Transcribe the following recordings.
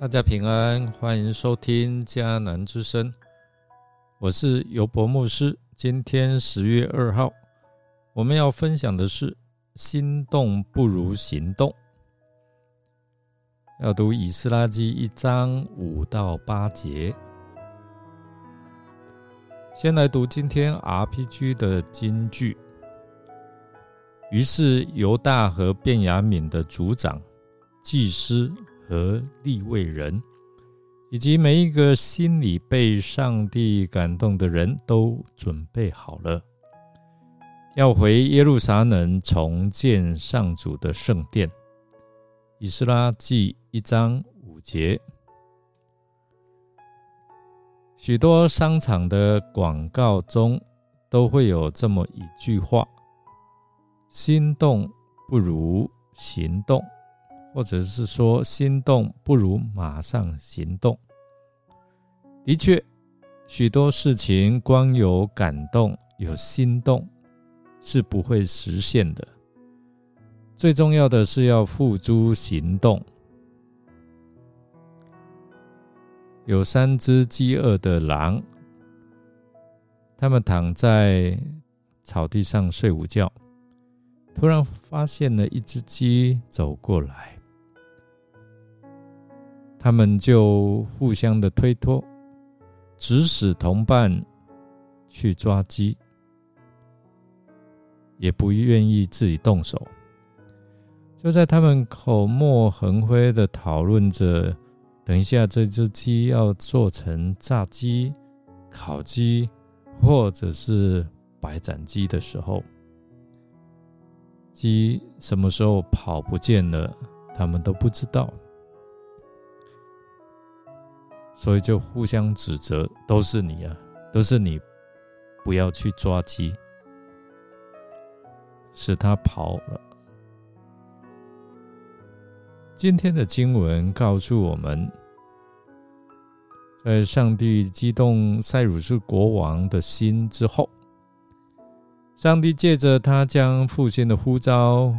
大家平安，欢迎收听迦南之声，我是尤博牧师。今天十月二号，我们要分享的是“心动不如行动”。要读以斯拉记一章五到八节。先来读今天 RPG 的金句。于是犹大和便雅悯的族长、祭司。和立位人，以及每一个心里被上帝感动的人都准备好了，要回耶路撒冷重建上主的圣殿。以斯拉记一章五节，许多商场的广告中都会有这么一句话：“心动不如行动。”或者是说，心动不如马上行动。的确，许多事情光有感动、有心动是不会实现的。最重要的是要付诸行动。有三只饥饿的狼，他们躺在草地上睡午觉，突然发现了一只鸡走过来。他们就互相的推脱，指使同伴去抓鸡，也不愿意自己动手。就在他们口沫横飞的讨论着，等一下这只鸡要做成炸鸡、烤鸡，或者是白斩鸡的时候，鸡什么时候跑不见了，他们都不知道。所以就互相指责，都是你啊，都是你，不要去抓鸡，使他跑了。今天的经文告诉我们，在上帝激动塞鲁士国王的心之后，上帝借着他将父亲的呼召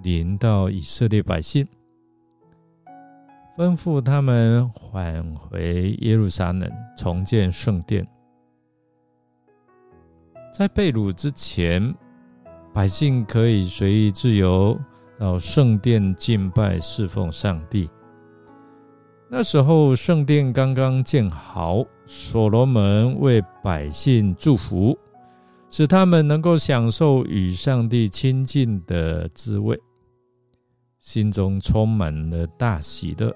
临到以色列百姓。吩咐他们返回耶路撒冷重建圣殿。在被掳之前，百姓可以随意自由到圣殿敬拜侍奉上帝。那时候圣殿刚刚建好，所罗门为百姓祝福，使他们能够享受与上帝亲近的滋味，心中充满了大喜乐。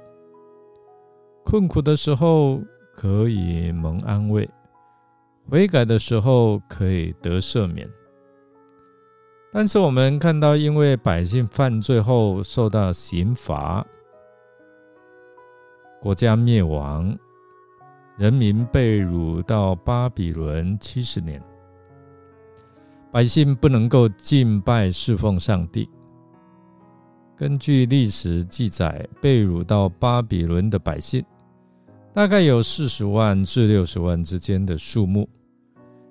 困苦的时候可以蒙安慰，悔改的时候可以得赦免。但是我们看到，因为百姓犯罪后受到刑罚，国家灭亡，人民被掳到巴比伦七十年，百姓不能够敬拜侍奉上帝。根据历史记载，被掳到巴比伦的百姓。大概有四十万至六十万之间的数目，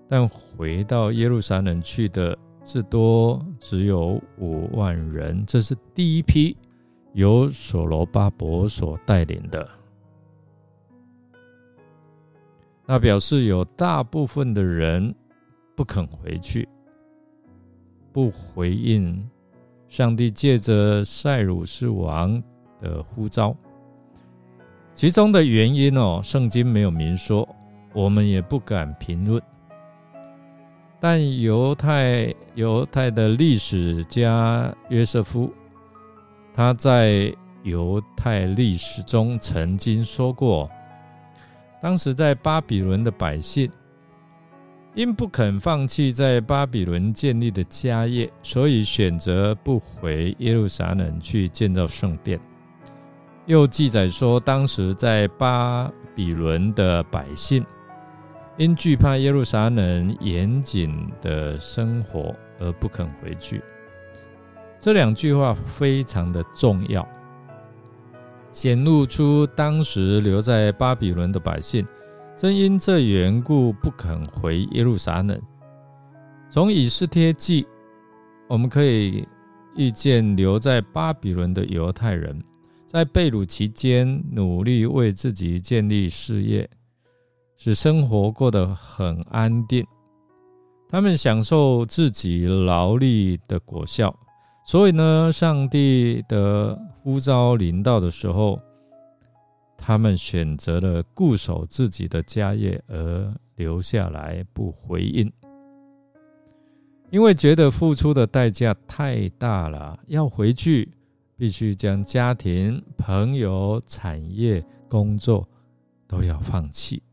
但回到耶路撒冷去的至多只有五万人。这是第一批由所罗巴伯所带领的，那表示有大部分的人不肯回去，不回应上帝借着塞鲁士王的呼召。其中的原因哦，圣经没有明说，我们也不敢评论。但犹太犹太的历史家约瑟夫，他在犹太历史中曾经说过，当时在巴比伦的百姓，因不肯放弃在巴比伦建立的家业，所以选择不回耶路撒冷去建造圣殿。又记载说，当时在巴比伦的百姓因惧怕耶路撒冷严谨的生活而不肯回去。这两句话非常的重要，显露出当时留在巴比伦的百姓正因这缘故不肯回耶路撒冷。从以斯帖记，我们可以预见留在巴比伦的犹太人。在被掳期间努力为自己建立事业，使生活过得很安定。他们享受自己劳力的果效，所以呢，上帝的呼召临到的时候，他们选择了固守自己的家业而留下来不回应，因为觉得付出的代价太大了，要回去必须将家庭、朋友、产业、工作都要放弃。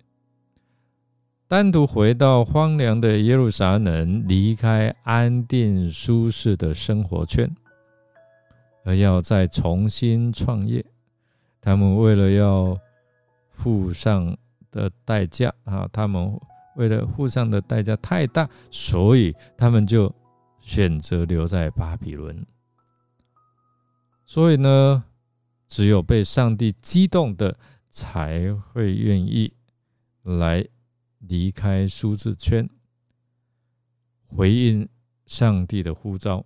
单独回到荒凉的耶路撒冷，离开安定舒适的生活圈，而要再重新创业。他们为了要付上的代价啊，他们为了付上的代价太大，所以他们就选择留在巴比伦。所以呢，只有被上帝激动的，才会愿意来。离开舒适圈，回应上帝的呼召。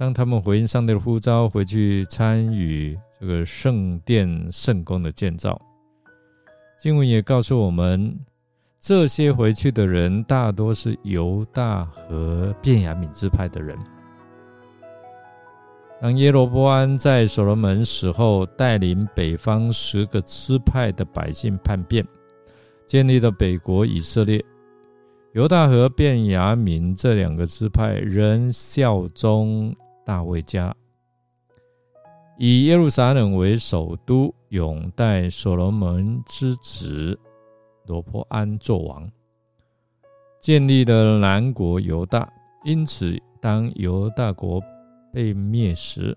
当他们回应上帝的呼召，回去参与这个圣殿圣宫的建造，经文也告诉我们，这些回去的人大多是犹大和便雅悯支派的人。当耶罗波安在所罗门死后，带领北方十个支派的百姓叛变，建立了北国以色列。犹大和便雅悯这两个支派仍效忠大卫家，以耶路撒冷为首都，拥戴所罗门之子罗波安作王，建立了南国犹大。因此，当犹大国。被灭时，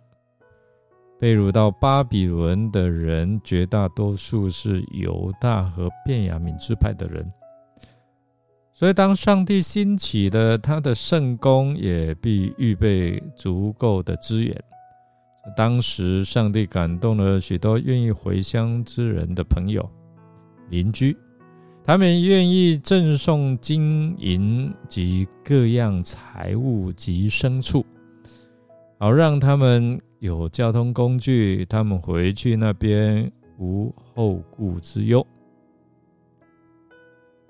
被掳到巴比伦的人，绝大多数是犹大和便雅悯支派的人。所以，当上帝兴起的他的圣功，也必预备足够的资源。当时，上帝感动了许多愿意回乡之人的朋友、邻居，他们愿意赠送金银及各样财物及牲畜。好让他们有交通工具，他们回去那边无后顾之忧。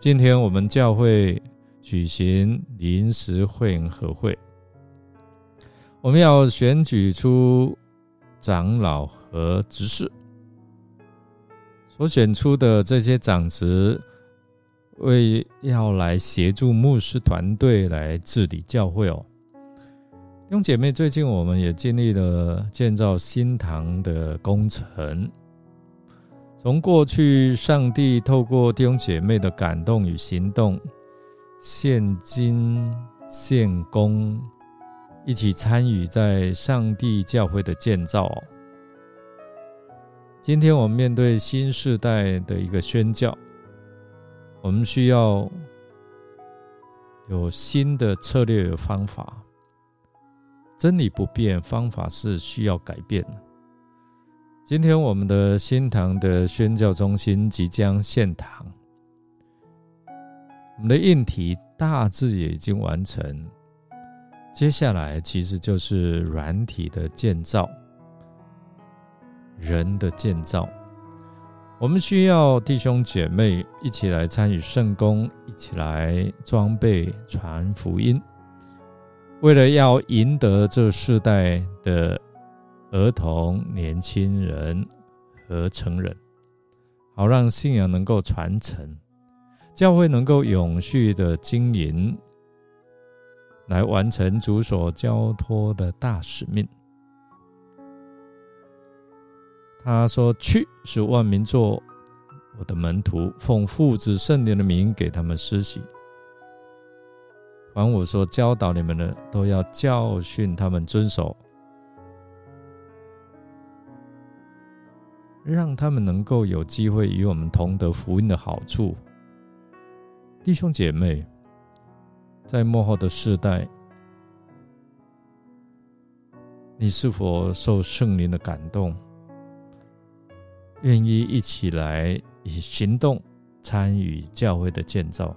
今天我们教会举行临时会合会，我们要选举出长老和执事，所选出的这些长职，为要来协助牧师团队来治理教会哦。兄姐妹，最近我们也经历了建造新堂的工程。从过去，上帝透过弟兄姐妹的感动与行动，现金献功，一起参与在上帝教会的建造。今天我们面对新时代的一个宣教，我们需要有新的策略与方法。真理不变，方法是需要改变的。今天我们的新堂的宣教中心即将献堂，我们的硬体大致也已经完成，接下来其实就是软体的建造，人的建造。我们需要弟兄姐妹一起来参与圣工，一起来装备传福音。为了要赢得这世代的儿童、年轻人和成人，好让信仰能够传承，教会能够永续的经营，来完成主所交托的大使命。他说：“去，使万民做我的门徒，奉父子圣灵的名给他们施洗。”凡我说教导你们的，都要教训他们遵守，让他们能够有机会与我们同得福音的好处。弟兄姐妹，在幕后的世代，你是否受圣灵的感动，愿意一起来以行动参与教会的建造？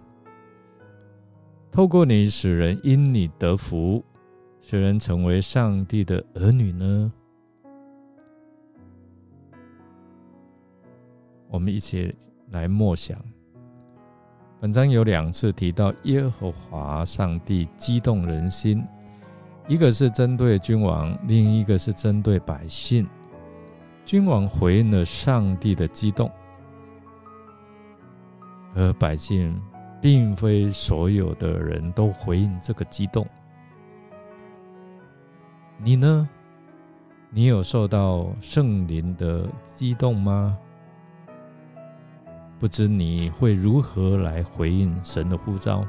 透过你使人因你得福，使人成为上帝的儿女呢？我们一起来默想。本章有两次提到耶和华上帝激动人心，一个是针对君王，另一个是针对百姓。君王回应了上帝的激动，而百姓并非所有的人都回应这个激动。你呢？你有受到圣灵的激动吗？不知你会如何来回应神的呼召？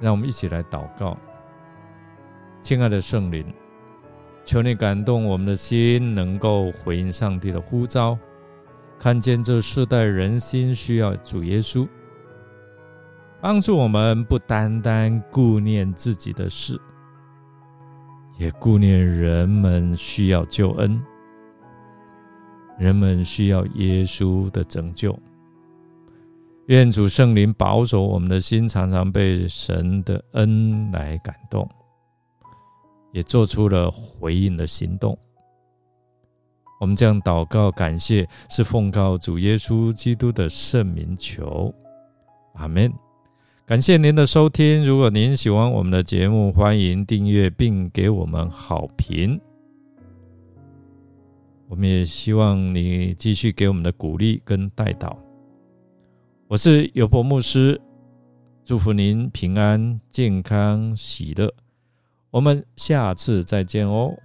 让我们一起来祷告，亲爱的圣灵，求你感动我们的心，能够回应上帝的呼召，看见这世代人心需要主耶稣，帮助我们不单单顾念自己的事，也顾念人们需要救恩。人们需要耶稣的拯救。愿主圣灵保守我们的心，常常被神的恩来感动，也做出了回应的行动。我们这样祷告，感谢是奉告主耶稣基督的圣名求，阿门。感谢您的收听。如果您喜欢我们的节目，欢迎订阅并给我们好评。我们也希望你继续给我们的鼓励跟带导。我是尤伯牧师，祝福您平安、健康、喜乐。我们下次再见哦。